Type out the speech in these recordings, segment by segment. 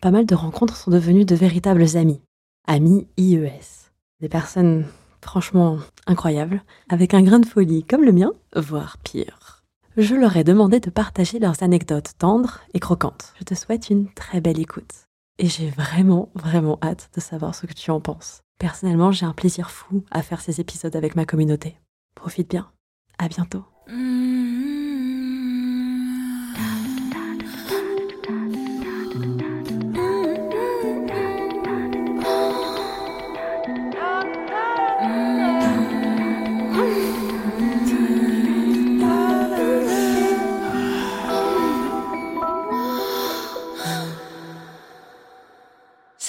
Pas mal de rencontres sont devenues de véritables amis. Amis IES. Des personnes franchement incroyables, avec un grain de folie comme le mien, voire pire. Je leur ai demandé de partager leurs anecdotes tendres et croquantes. Je te souhaite une très belle écoute. Et j'ai vraiment, vraiment hâte de savoir ce que tu en penses. Personnellement, j'ai un plaisir fou à faire ces épisodes avec ma communauté. Profite bien. À bientôt.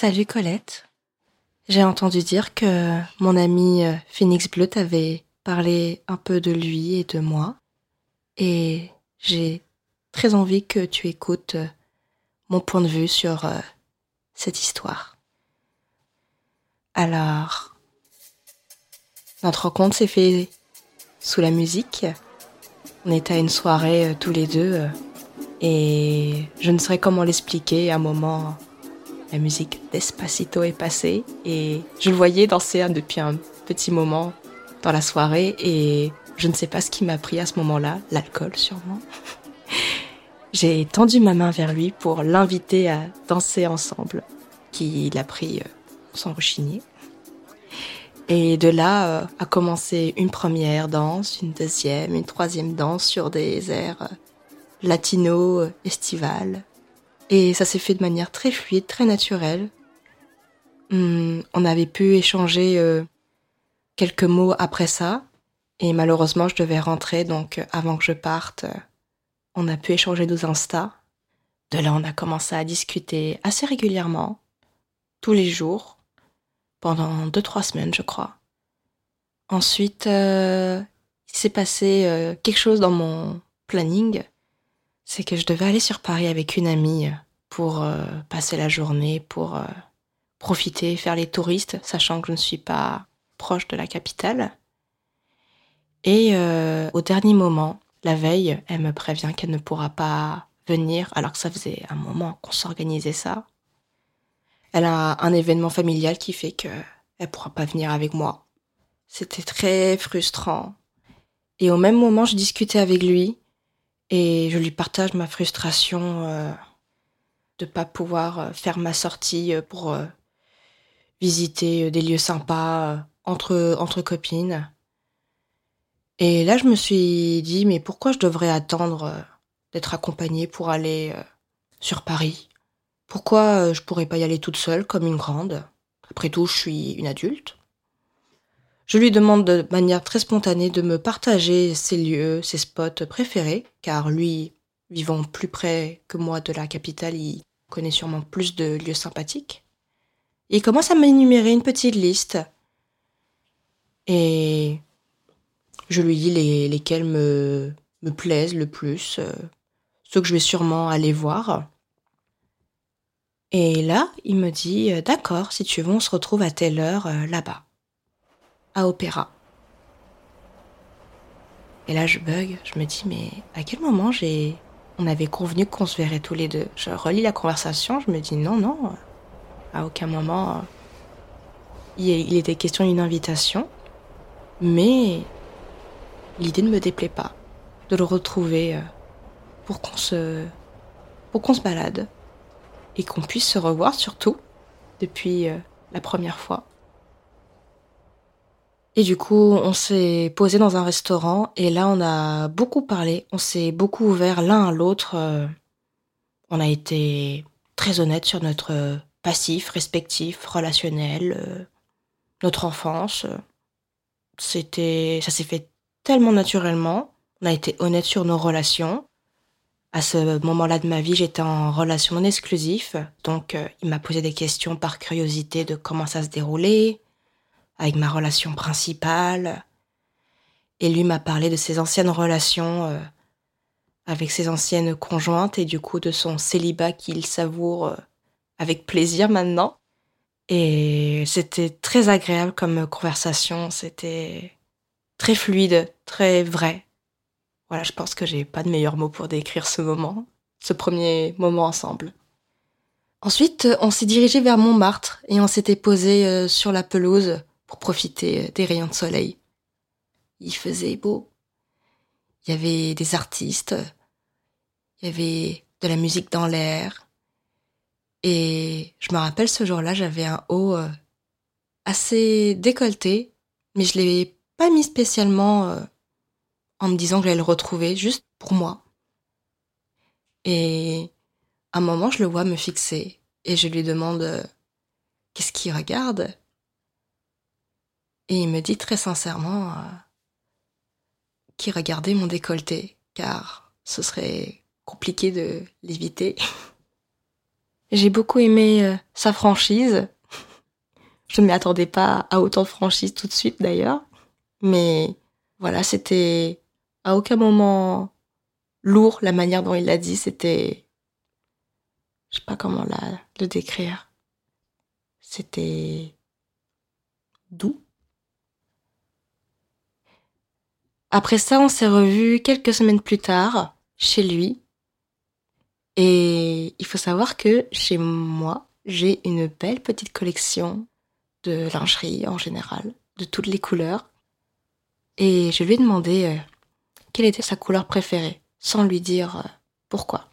Salut Colette. J'ai entendu dire que mon ami euh, Phoenix Bleu t'avait parlé un peu de lui et de moi. Et j'ai très envie que tu écoutes euh, mon point de vue sur euh, cette histoire. Alors, notre rencontre s'est fait sous la musique. On était à une soirée tous les deux et je ne saurais comment l'expliquer. À un moment, la musique d'Espacito est passée et je le voyais danser depuis un petit moment dans la soirée et je ne sais pas ce qui m'a pris à ce moment-là, l'alcool sûrement. J'ai tendu ma main vers lui pour l'inviter à danser ensemble, qu'il a pris euh, sans rechigner. Et de là euh, a commencé une première danse, une deuxième, une troisième danse sur des airs euh, latino, estivales. Et ça s'est fait de manière très fluide, très naturelle. Hum, on avait pu échanger euh, quelques mots après ça. Et malheureusement, je devais rentrer, donc euh, avant que je parte, euh, on a pu échanger nos Insta. De là, on a commencé à discuter assez régulièrement, tous les jours, pendant deux, trois semaines, je crois. Ensuite, il s'est passé quelque chose dans mon planning c'est que je devais aller sur Paris avec une amie pour euh, passer la journée, pour euh, profiter, faire les touristes, sachant que je ne suis pas proche de la capitale. Et euh, au dernier moment, la veille, elle me prévient qu'elle ne pourra pas venir, alors que ça faisait un moment qu'on s'organisait ça. Elle a un événement familial qui fait qu'elle ne pourra pas venir avec moi. C'était très frustrant. Et au même moment, je discutais avec lui et je lui partage ma frustration euh, de pas pouvoir euh, faire ma sortie euh, pour visiter des lieux sympas entre, entre copines. Et là, je me suis dit, mais pourquoi je devrais attendre d'être accompagnée pour aller sur Paris? Pourquoi je pourrais pas y aller toute seule comme une grande? Après tout, je suis une adulte. Je lui demande de manière très spontanée de me partager ses lieux, ses spots préférés, car lui, vivant plus près que moi de la capitale, il connaît sûrement plus de lieux sympathiques. il commence à m'énumérer une petite liste. Et je lui dis les, lesquels me, me plaisent le plus, euh, ceux que je vais sûrement aller voir. Et là, il me dit, euh, d'accord, si tu veux, on se retrouve à telle heure euh, là-bas à Opéra. Et là, je bug, je me dis, mais à quel moment j'ai. On avait convenu qu'on se verrait tous les deux? Je relis la conversation, je me dis, non, non, à aucun moment il était question d'une invitation, mais l'idée ne me déplaît pas de le retrouver euh, pour qu'on se. pour qu'on se balade et qu'on puisse se revoir surtout depuis euh, la première fois. Et du coup, on s'est posé dans un restaurant et là, on a beaucoup parlé. On s'est beaucoup ouvert l'un à l'autre. Euh, on a été très honnête sur notre passif, respectif, relationnel, euh, notre enfance. C'était, ça s'est fait tellement naturellement. On a été honnête sur nos relations. À ce moment-là de ma vie, j'étais en relation non exclusif, donc euh, il m'a posé des questions par curiosité de comment ça se déroulait, avec ma relation principale. Et lui m'a parlé de ses anciennes relations euh, avec ses anciennes conjointes et du coup de son célibat qu'il savoure euh, avec plaisir maintenant. Et c'était très agréable comme conversation, c'était très fluide, très vrai. Voilà, je pense que j'ai pas de meilleur mot pour décrire ce moment, ce premier moment ensemble. Ensuite, on s'est dirigé vers Montmartre et on s'était posé euh, sur la pelouse pour profiter euh, des rayons de soleil. Il faisait beau. Il y avait des artistes. Il y avait de la musique dans l'air. Et je me rappelle ce jour-là, j'avais un haut euh, assez décolleté, mais je l'ai pas mis spécialement en me disant que j'allais le retrouver juste pour moi. Et à un moment, je le vois me fixer et je lui demande euh, qu'est-ce qu'il regarde? Et il me dit très sincèrement euh, qu'il regardait mon décolleté, car ce serait compliqué de l'éviter. J'ai beaucoup aimé euh, sa franchise. Je ne m'y attendais pas à autant de franchise tout de suite d'ailleurs. Mais voilà, c'était à aucun moment lourd la manière dont il l'a dit. C'était. Je sais pas comment la, le décrire. C'était. doux. Après ça, on s'est revus quelques semaines plus tard, chez lui. Et il faut savoir que chez moi, j'ai une belle petite collection de lingerie en général, de toutes les couleurs. Et je lui ai demandé euh, quelle était sa couleur préférée, sans lui dire euh, pourquoi.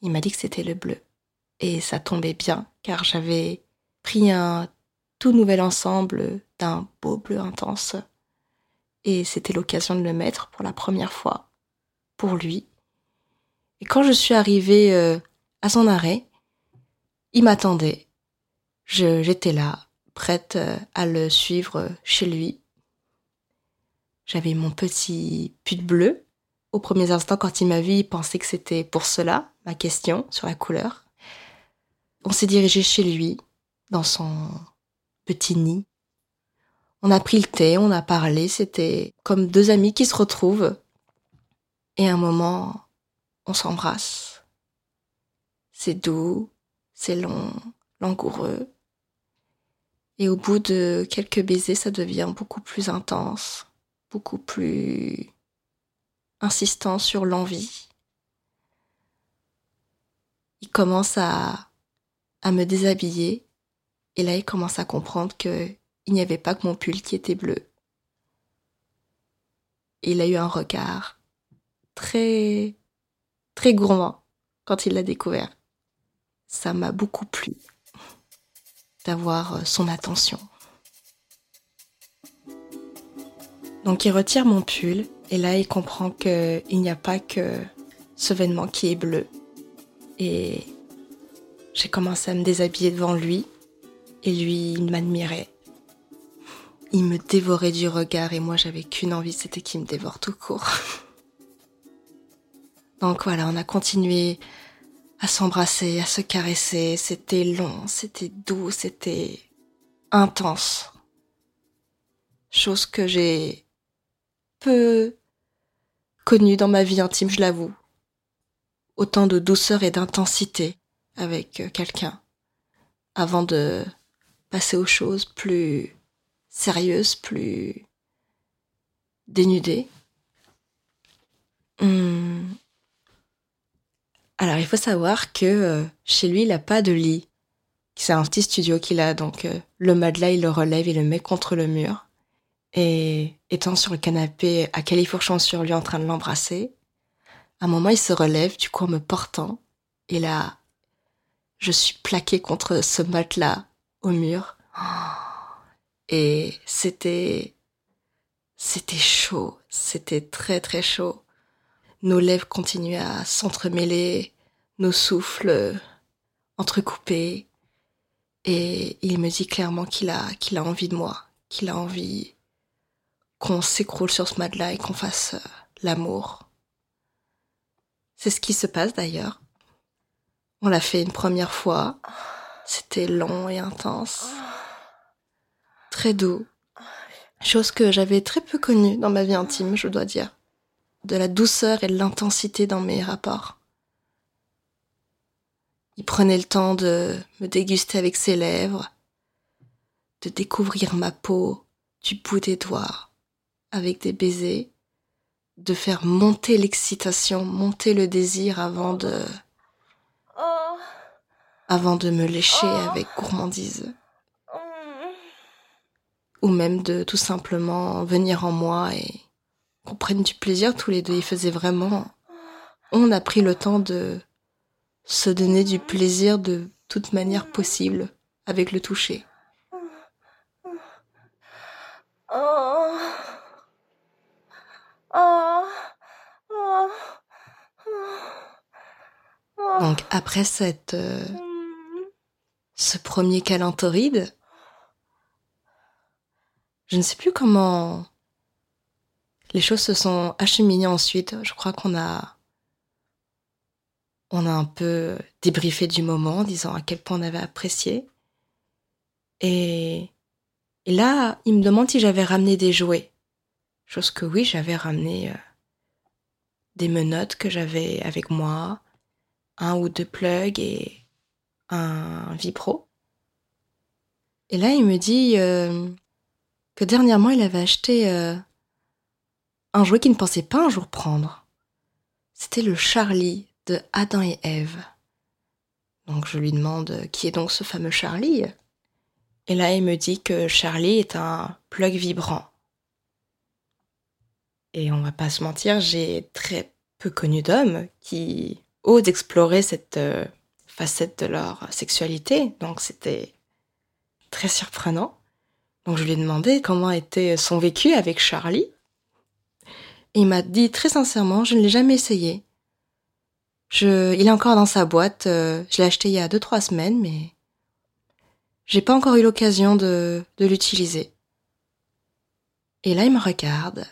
Il m'a dit que c'était le bleu. Et ça tombait bien, car j'avais pris un tout nouvel ensemble d'un beau bleu intense. Et c'était l'occasion de le mettre pour la première fois, pour lui. Et quand je suis arrivée euh, à son arrêt, il m'attendait. J'étais là, prête euh, à le suivre chez lui, j'avais mon petit pull bleu. Au premier instant, quand il m'a vu, il pensait que c'était pour cela, ma question sur la couleur. On s'est dirigé chez lui, dans son petit nid. On a pris le thé, on a parlé, c'était comme deux amis qui se retrouvent. Et à un moment, on s'embrasse. C'est doux, c'est long, langoureux. Et au bout de quelques baisers, ça devient beaucoup plus intense beaucoup plus insistant sur l'envie. Il commence à, à me déshabiller et là il commence à comprendre que il n'y avait pas que mon pull qui était bleu. Il a eu un regard très très gourmand quand il l'a découvert. Ça m'a beaucoup plu d'avoir son attention. Donc il retire mon pull et là il comprend qu'il n'y a pas que ce vêtement qui est bleu. Et j'ai commencé à me déshabiller devant lui et lui il m'admirait. Il me dévorait du regard et moi j'avais qu'une envie, c'était qu'il me dévore tout court. Donc voilà, on a continué à s'embrasser, à se caresser. C'était long, c'était doux, c'était intense. Chose que j'ai peu connu dans ma vie intime, je l'avoue. Autant de douceur et d'intensité avec quelqu'un avant de passer aux choses plus sérieuses, plus dénudées. Hmm. Alors il faut savoir que euh, chez lui, il n'a pas de lit. C'est un petit studio qu'il a, donc euh, le matelas, il le relève, il le met contre le mur. Et étant sur le canapé à califourchon sur lui en train de l'embrasser, à un moment il se relève, du coup en me portant, et là, je suis plaquée contre ce matelas au mur. Et c'était, c'était chaud, c'était très très chaud. Nos lèvres continuaient à s'entremêler, nos souffles entrecoupés. Et il me dit clairement qu'il a, qu'il a envie de moi, qu'il a envie qu'on s'écroule sur ce matelas et qu'on fasse euh, l'amour. C'est ce qui se passe d'ailleurs. On l'a fait une première fois. C'était long et intense. Très doux. Chose que j'avais très peu connue dans ma vie intime, je dois dire. De la douceur et de l'intensité dans mes rapports. Il prenait le temps de me déguster avec ses lèvres, de découvrir ma peau du bout des doigts, avec des baisers, de faire monter l'excitation, monter le désir avant de avant de me lécher oh. avec gourmandise. Ou même de tout simplement venir en moi et qu'on prenne du plaisir tous les deux. Il faisait vraiment... On a pris le temps de se donner du plaisir de toute manière possible avec le toucher. Donc après cette euh, ce premier câlin torride. Je ne sais plus comment les choses se sont acheminées ensuite. Je crois qu'on a on a un peu débriefé du moment, disant à quel point on avait apprécié. Et, et là, il me demande si j'avais ramené des jouets. Chose que oui, j'avais ramené euh, des menottes que j'avais avec moi, un ou deux plugs et un Vipro. Et là, il me dit euh, que dernièrement, il avait acheté euh, un jouet qu'il ne pensait pas un jour prendre. C'était le Charlie de Adam et Ève. Donc je lui demande euh, qui est donc ce fameux Charlie? Et là, il me dit que Charlie est un plug vibrant. Et on va pas se mentir, j'ai très peu connu d'hommes qui osent explorer cette facettes de leur sexualité. Donc c'était très surprenant. Donc je lui ai demandé comment était son vécu avec Charlie. Et il m'a dit très sincèrement, je ne l'ai jamais essayé. Il est encore dans sa boîte. Euh, je l'ai acheté il y a deux trois semaines, mais j'ai pas encore eu l'occasion de, de l'utiliser. Et là, il me regarde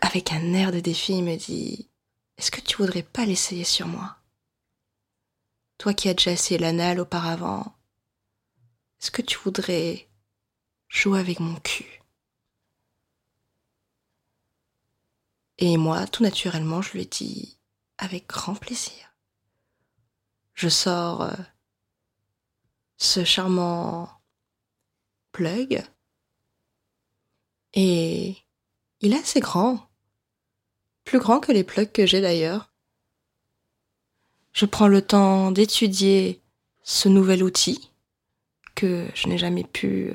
avec un air de défi. Il me dit Est-ce que tu voudrais pas l'essayer sur moi? Toi qui as déjà essayé l'anal auparavant, est-ce que tu voudrais jouer avec mon cul Et moi, tout naturellement, je lui dit avec grand plaisir. Je sors euh, ce charmant plug et il est assez grand, plus grand que les plugs que j'ai d'ailleurs. Je prends le temps d'étudier ce nouvel outil que je n'ai jamais pu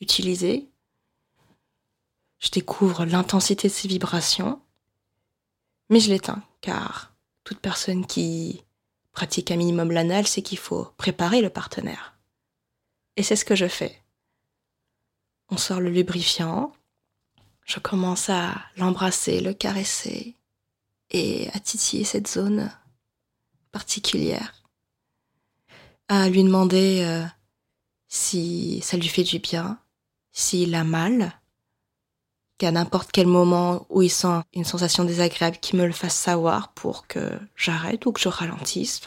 utiliser. Je découvre l'intensité de ses vibrations, mais je l'éteins car toute personne qui pratique un minimum l'anal sait qu'il faut préparer le partenaire. Et c'est ce que je fais. On sort le lubrifiant, je commence à l'embrasser, le caresser et à titiller cette zone particulière, à lui demander euh, si ça lui fait du bien, s'il a mal, qu'à n'importe quel moment où il sent une sensation désagréable, qu'il me le fasse savoir pour que j'arrête ou que je ralentisse.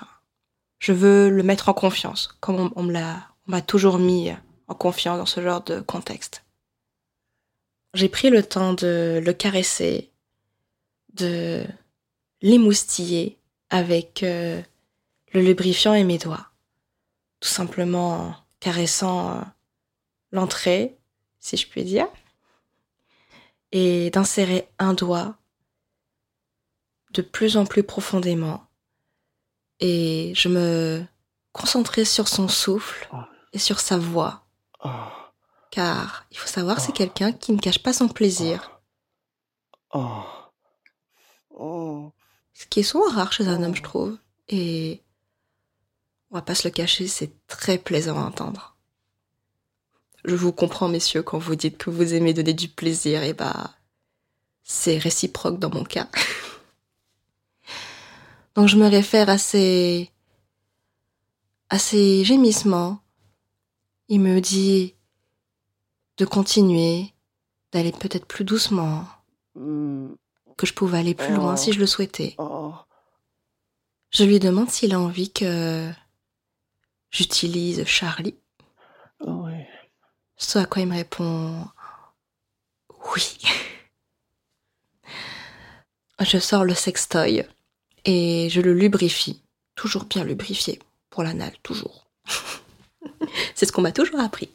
je veux le mettre en confiance, comme on, me l'a, on m'a toujours mis en confiance dans ce genre de contexte. J'ai pris le temps de le caresser, de l'émoustiller, avec euh, le lubrifiant et mes doigts. Tout simplement caressant euh, l'entrée, si je puis dire, et d'insérer un doigt de plus en plus profondément. Et je me concentrais sur son souffle et sur sa voix. Car il faut savoir, c'est quelqu'un qui ne cache pas son plaisir. Ce qui est souvent rare chez un homme, je trouve. Et on va pas se le cacher, c'est très plaisant à entendre. Je vous comprends, messieurs, quand vous dites que vous aimez donner du plaisir, et bah, c'est réciproque dans mon cas. Donc je me réfère à ces, à ces gémissements. Il me dit de continuer, d'aller peut-être plus doucement, que je pouvais aller plus loin si je le souhaitais. Oh. Je lui demande s'il a envie que j'utilise Charlie. Ce à quoi il me répond oui. Je sors le sextoy et je le lubrifie. Toujours bien lubrifié pour l'anal, toujours. C'est ce qu'on m'a toujours appris.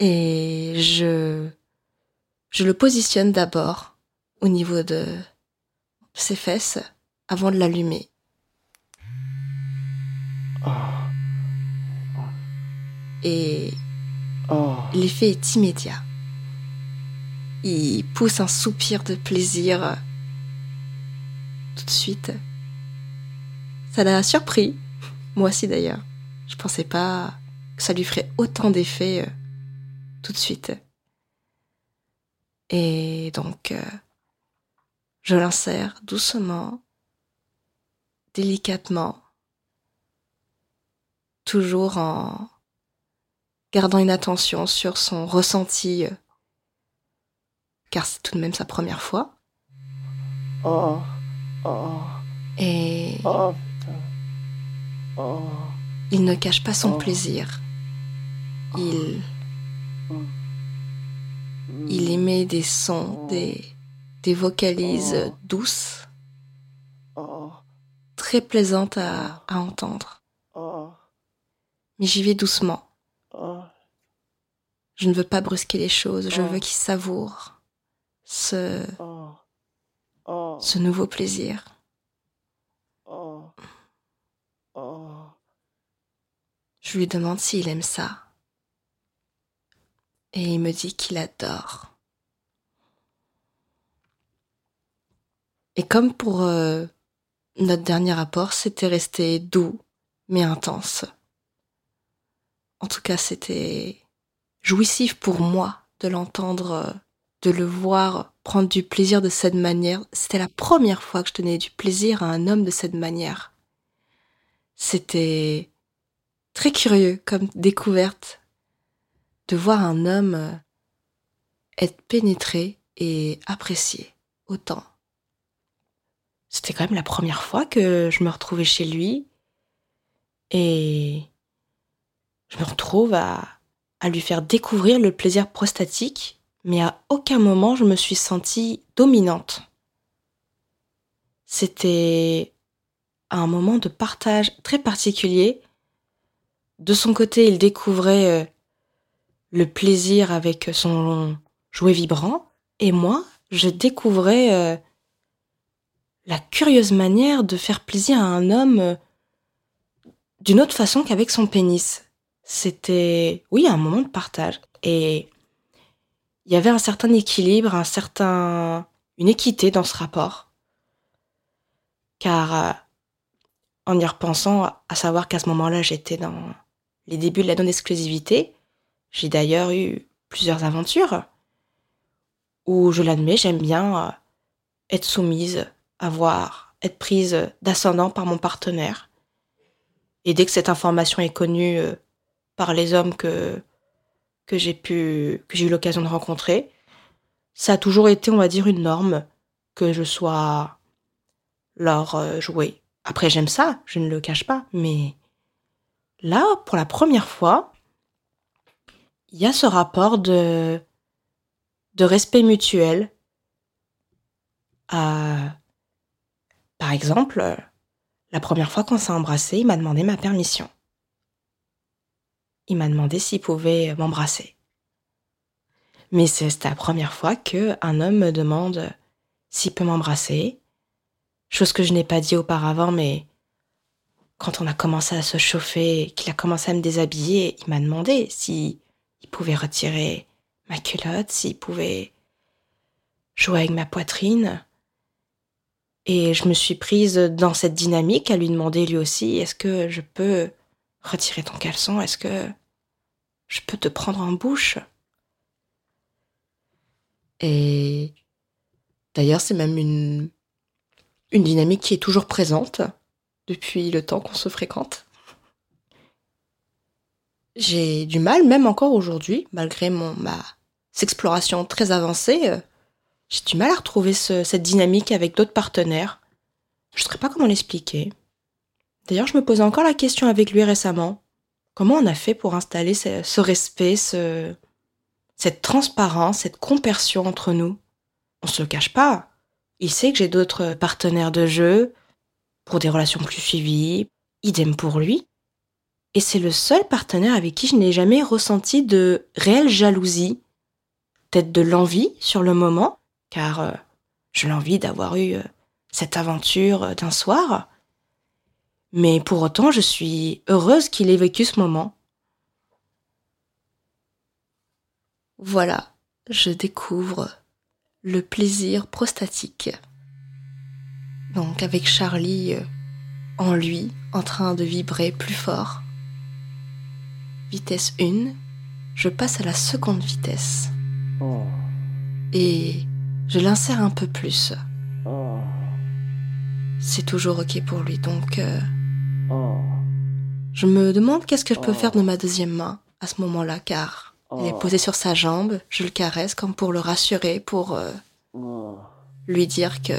Et je, je le positionne d'abord au niveau de ses fesses avant de l'allumer. Et Oh. L'effet est immédiat. Il pousse un soupir de plaisir euh, tout de suite. Ça l'a surpris, moi aussi d'ailleurs. Je pensais pas que ça lui ferait autant d'effet euh, tout de suite. Et donc, euh, je l'insère doucement, délicatement, toujours en gardant une attention sur son ressenti, car c'est tout de même sa première fois. Oh. Oh. Et Oh. Oh. il ne cache pas son plaisir. Il, il émet des sons, des, des vocalises douces, Oh. très plaisantes à, à entendre. Oh. Mais j'y vais doucement. Oh. Je ne veux pas brusquer les choses, je Oh. veux qu'il savoure ce, Oh. Oh. ce nouveau plaisir. Oh. Oh. Je lui demande s'il aime ça. Et il me dit qu'il adore. Et comme pour euh, notre dernier rapport, c'était resté doux, mais intense. En tout cas, c'était jouissif pour moi de l'entendre, euh, de le voir prendre du plaisir de cette manière. C'était la première fois que je tenais du plaisir à un homme de cette manière. C'était très curieux comme découverte de voir un homme euh, être pénétré et apprécié autant. C'était quand même la première fois que je me retrouvais chez lui et je me retrouve à, à lui faire découvrir le plaisir prostatique, mais à aucun moment je me suis sentie dominante. C'était un moment de partage très particulier. De son côté, il découvrait euh, le plaisir avec son jouet vibrant, et moi, je découvrais euh, la curieuse manière de faire plaisir à un homme euh, d'une autre façon qu'avec son pénis. C'était, oui, un moment de partage. Et il y avait un certain équilibre, un certain, une équité dans ce rapport. Car, euh, en y repensant, à savoir qu'à ce moment-là, j'étais dans les débuts de la non-exclusivité, j'ai d'ailleurs eu plusieurs aventures où, je l'admets, j'aime bien euh, être soumise, avoir, être prise d'ascendant par mon partenaire. Et dès que cette information est connue euh, par les hommes que, que j'ai pu, que j'ai eu l'occasion de rencontrer, ça a toujours été, on va dire, une norme que je sois leur euh, jouet. Après, j'aime ça, je ne le cache pas, mais là, pour la première fois, il y a ce rapport de, de respect mutuel. par exemple, la première fois qu'on s'est embrassé, il m'a demandé ma permission. Il m'a demandé s'il pouvait m'embrasser. Mais c'est- la première fois que un homme me demande s'il peut m'embrasser. Chose que je n'ai pas dit auparavant, mais quand on a commencé à se chauffer, qu'il a commencé à me déshabiller, il m'a demandé si il pouvait retirer ma culotte, s'il pouvait jouer avec ma poitrine. Et je me suis prise dans cette dynamique à lui demander lui aussi, est-ce que je peux retirer ton caleçon Est-ce que je peux te prendre en bouche? Et d'ailleurs, c'est même une, dynamique qui est toujours présente depuis le temps qu'on se fréquente. J'ai du mal, même encore aujourd'hui, malgré mon, ma exploration très avancée, euh, j'ai du mal à retrouver ce- cette dynamique avec d'autres partenaires. Je ne saurais pas comment l'expliquer. D'ailleurs, je me posais encore la question avec lui récemment. Comment on a fait pour installer ce, respect, ce, cette transparence, cette compersion entre nous? On se le cache pas. Il sait que j'ai d'autres partenaires de jeu pour des relations plus suivies. Idem pour lui. Et c'est le seul partenaire avec qui je n'ai jamais ressenti de réelle jalousie. Peut-être de l'envie sur le moment, car euh, je l'envie d'avoir eu euh, cette aventure euh, d'un soir. Mais pour autant, je suis heureuse qu'il ait vécu ce moment. Voilà, je découvre le plaisir prostatique. Donc avec Charlie euh, en lui, en train de vibrer plus fort. Vitesse 1, je passe à la seconde vitesse Oh. et je l'insère un peu plus. Oh. C'est toujours ok pour lui, donc euh. Je me demande qu'est-ce que je peux Oh. faire de ma deuxième main à ce moment-là, car il est Oh. posé sur sa jambe, je le caresse comme pour le rassurer, pour euh, Oh. lui dire que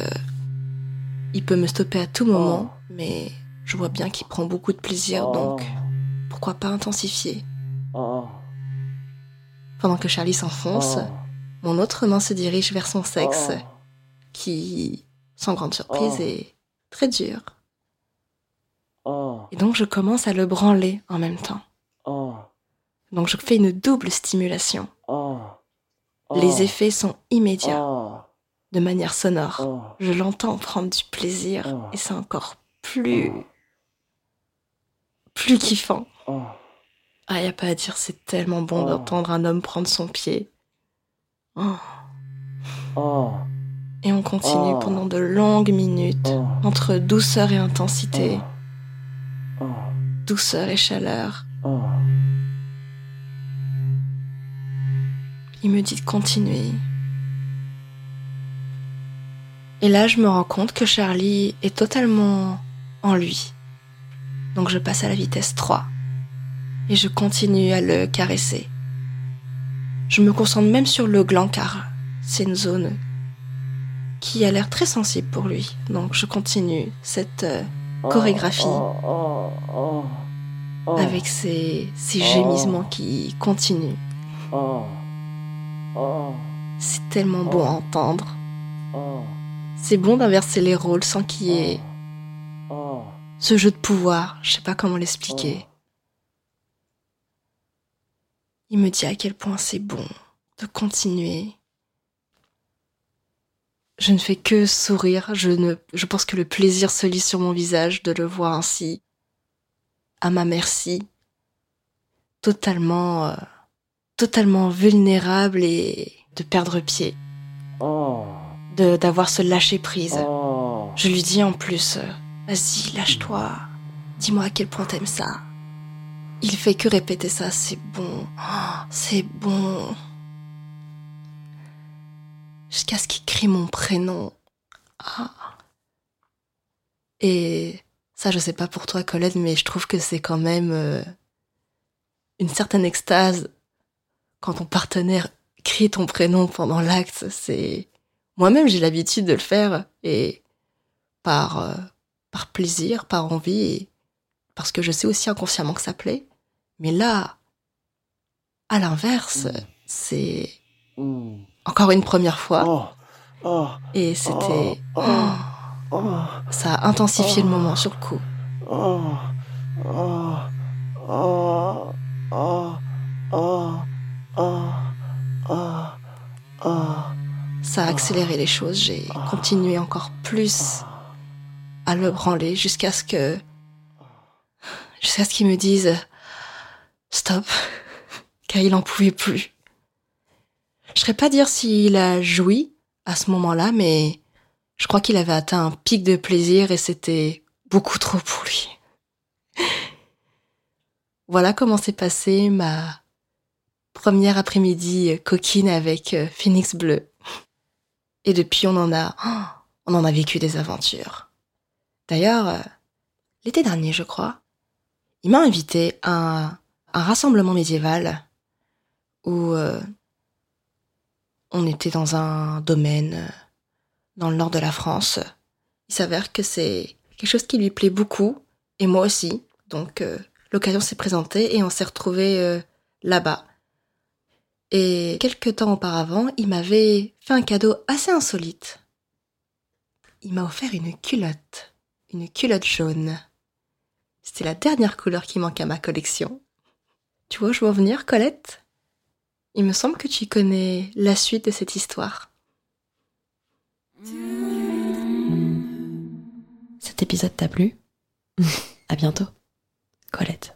il peut me stopper à tout moment, mais je vois bien qu'il prend beaucoup de plaisir, donc pourquoi pas intensifier. Oh. Pendant que Charlie s'enfonce, Oh. mon autre main se dirige vers son sexe, Oh. qui, sans grande surprise, Oh. est très dur. Oh. Et donc je commence à le branler en même temps. Oh. Donc je fais une double stimulation. Oh. Les effets sont immédiats, de manière sonore. Je l'entends prendre du plaisir et c'est encore plus, plus kiffant. Ah, y a pas à dire, c'est tellement bon d'entendre un homme prendre son pied. Et on continue pendant de longues minutes, entre douceur et intensité. Douceur et chaleur. Il me dit de continuer. Et là, je me rends compte que Charlie est totalement en lui. Donc je passe à la vitesse 3. Et je continue à le caresser. Je me concentre même sur le gland car c'est une zone qui a l'air très sensible pour lui. Donc je continue cette euh, chorégraphie Oh. Oh. Oh. Avec ces, ces gémissements qui continuent. C'est tellement bon à entendre. C'est bon d'inverser les rôles sans qu'il y ait ce jeu de pouvoir. Je sais pas comment l'expliquer. Il me dit à quel point c'est bon de continuer. Je ne fais que sourire. Je, ne, je pense que le plaisir se lit sur mon visage de le voir ainsi, à ma merci, totalement, euh, totalement vulnérable et de perdre pied, Oh. de d'avoir ce lâcher prise. Oh. Je lui dis en plus, euh, vas-y, lâche-toi. Dis-moi à quel point t'aimes ça. Il fait que répéter ça, c'est bon, Oh, c'est bon. Ce qu'il crie mon prénom? Ah. Et ça, je sais pas pour toi, Colette, mais je trouve que c'est quand même euh, une certaine extase quand ton partenaire crie ton prénom pendant l'acte. C'est moi-même, j'ai l'habitude de le faire et par, euh, par plaisir, par envie, et parce que je sais aussi inconsciemment que ça plaît. Mais là, à l'inverse, c'est encore une première fois. Et c'était. Ça a intensifié le moment sur le coup. Ça a accéléré les choses. J'ai continué encore plus à le branler jusqu'à ce que. jusqu'à ce qu'ils me disent. Stop. Car il en pouvait plus. Je ne saurais pas dire s'il a joui à ce moment-là, mais je crois qu'il avait atteint un pic de plaisir et c'était beaucoup trop pour lui. Voilà comment s'est passée ma première après-midi coquine avec euh, Phoenix Bleu. Et depuis, on en a, on en a vécu des aventures. D'ailleurs, euh, l'été dernier, je crois, il m'a invité à un, un rassemblement médiéval où euh, On était dans un domaine euh, dans le nord de la France. Il s'avère que c'est quelque chose qui lui plaît beaucoup, et moi aussi. Donc euh, l'occasion s'est présentée et on s'est retrouvés euh, là-bas. Et quelques temps auparavant, il m'avait fait un cadeau assez insolite. Il m'a offert une culotte, une culotte jaune. C'était la dernière couleur qui manquait à ma collection. Tu vois, je veux en venir, Colette? Il me semble que tu connais la suite de cette histoire. Cet épisode t'a plu? À bientôt. Colette.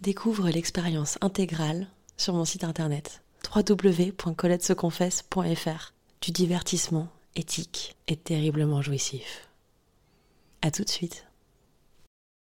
Découvre l'expérience intégrale sur mon site internet www.coletteseconfesse.fr du divertissement éthique et terriblement jouissif. À tout de suite.